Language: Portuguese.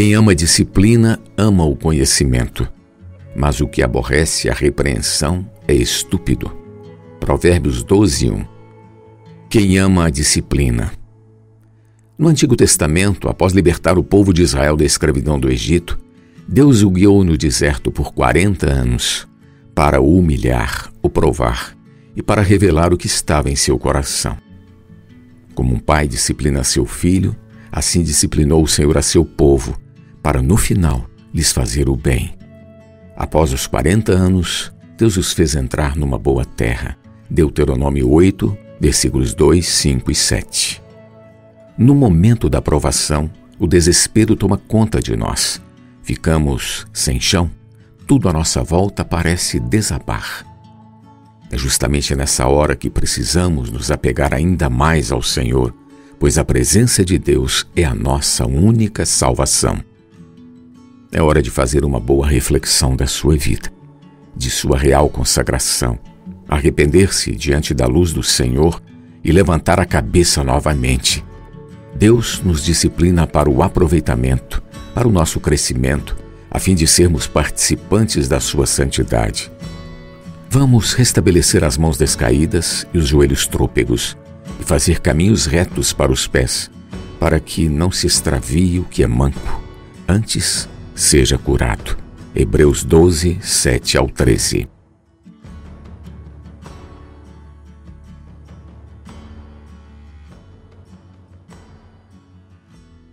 Quem ama a disciplina, ama o conhecimento, mas o que aborrece a repreensão é estúpido. Provérbios 12, 1. Quem ama a disciplina. No Antigo Testamento, após libertar o povo de Israel da escravidão do Egito, Deus o guiou no deserto por 40 anos para o humilhar, o provar e para revelar o que estava em seu coração. Como um pai disciplina seu filho, assim disciplinou o Senhor a seu povo, para no final lhes fazer o bem. Após os 40 anos, Deus os fez entrar numa boa terra. Deuteronômio 8, versículos 2, 5 e 7. No momento da provação, o desespero toma conta de nós. Ficamos sem chão, tudo à nossa volta parece desabar. É justamente nessa hora que precisamos nos apegar ainda mais ao Senhor, pois a presença de Deus é a nossa única salvação. É hora de fazer uma boa reflexão da sua vida, de sua real consagração, arrepender-se diante da luz do Senhor e levantar a cabeça novamente. Deus nos disciplina para o aproveitamento, para o nosso crescimento, a fim de sermos participantes da sua santidade. Vamos restabelecer as mãos descaídas e os joelhos trôpegos e fazer caminhos retos para os pés, para que não se extravie o que é manco, antes seja curado. Hebreus 12, 7 ao 13.